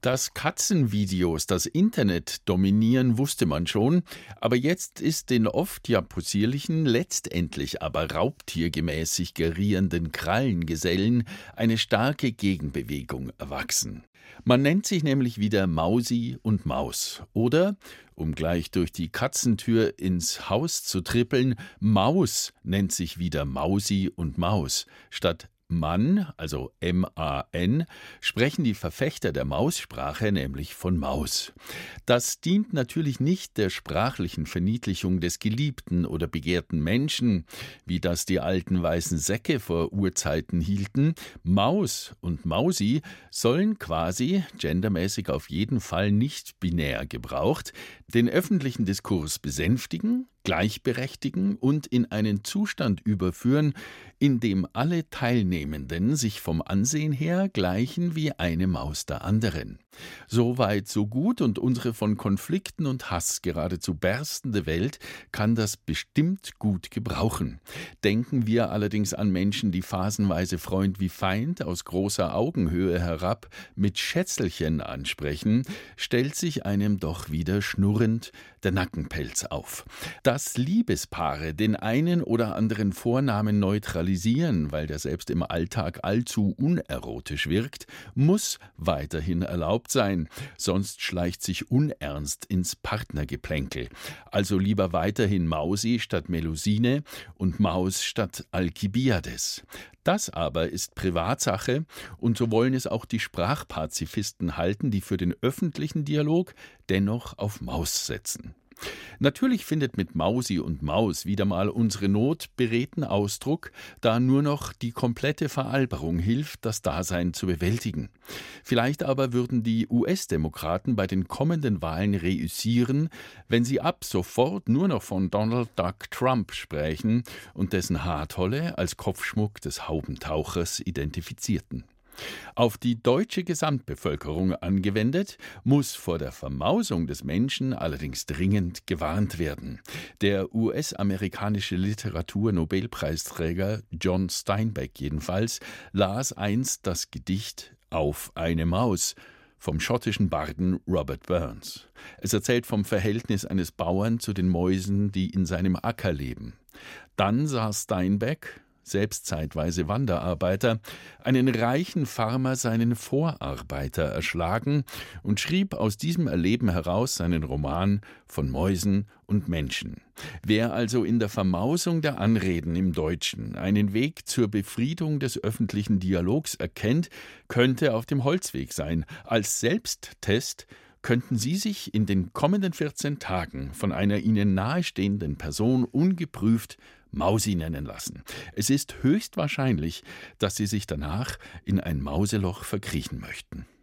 Dass Katzenvideos das Internet dominieren, wusste man schon, aber jetzt ist den oft ja possierlichen, letztendlich aber raubtiergemäßig gerierenden Krallengesellen eine starke Gegenbewegung erwachsen. Man nennt sich nämlich wieder Mausi und Maus oder, um gleich durch die Katzentür ins Haus zu trippeln, Maus nennt sich wieder Mausi und Maus statt Mann, also M-A-N, sprechen die Verfechter der Maussprache nämlich von Maus. Das dient natürlich nicht der sprachlichen Verniedlichung des geliebten oder begehrten Menschen, wie das die alten weißen Säcke vor Urzeiten hielten. Maus und Mausi sollen quasi, gendermäßig auf jeden Fall nicht binär gebraucht, den öffentlichen Diskurs besänftigen, gleichberechtigen und in einen Zustand überführen, in dem alle Teilnehmenden sich vom Ansehen her gleichen wie eine Maus der anderen. So weit, so gut, und unsere von Konflikten und Hass geradezu berstende Welt kann das bestimmt gut gebrauchen. Denken wir allerdings an Menschen, die phasenweise Freund wie Feind aus großer Augenhöhe herab mit Schätzelchen ansprechen, stellt sich einem doch wieder schnurrend der Nackenpelz auf. Dass Liebespaare den einen oder anderen Vornamen neutralisieren, weil der selbst im Alltag allzu unerotisch wirkt, muss weiterhin erlaubt sein, sonst schleicht sich Unernst ins Partnergeplänkel. Also lieber weiterhin Mausi statt Melusine und Maus statt Alkibiades. Das aber ist Privatsache, und so wollen es auch die Sprachpazifisten halten, die für den öffentlichen Dialog dennoch auf Maus setzen. Natürlich findet mit Mausi und Maus wieder mal unsere Not beredten Ausdruck, da nur noch die komplette Veralberung hilft, das Dasein zu bewältigen. Vielleicht aber würden die US-Demokraten bei den kommenden Wahlen reüssieren, wenn sie ab sofort nur noch von Donald Duck Trump sprechen und dessen Haartolle als Kopfschmuck des Haubentauchers identifizierten. Auf die deutsche Gesamtbevölkerung angewendet, muss vor der Vermausung des Menschen allerdings dringend gewarnt werden. Der US-amerikanische Literatur-Nobelpreisträger John Steinbeck jedenfalls las einst das Gedicht Auf eine Maus vom schottischen Barden Robert Burns. Es erzählt vom Verhältnis eines Bauern zu den Mäusen, die in seinem Acker leben. Dann sah Steinbeck, selbst zeitweise Wanderarbeiter, einen reichen Farmer seinen Vorarbeiter erschlagen und schrieb aus diesem Erleben heraus seinen Roman von Mäusen und Menschen. Wer also in der Vermausung der Anreden im Deutschen einen Weg zur Befriedung des öffentlichen Dialogs erkennt, könnte auf dem Holzweg sein. Als Selbsttest könnten Sie sich in den kommenden 14 Tagen von einer Ihnen nahestehenden Person ungeprüft Mausi nennen lassen. Es ist höchst wahrscheinlich, dass Sie sich danach in ein Mauseloch verkriechen möchten.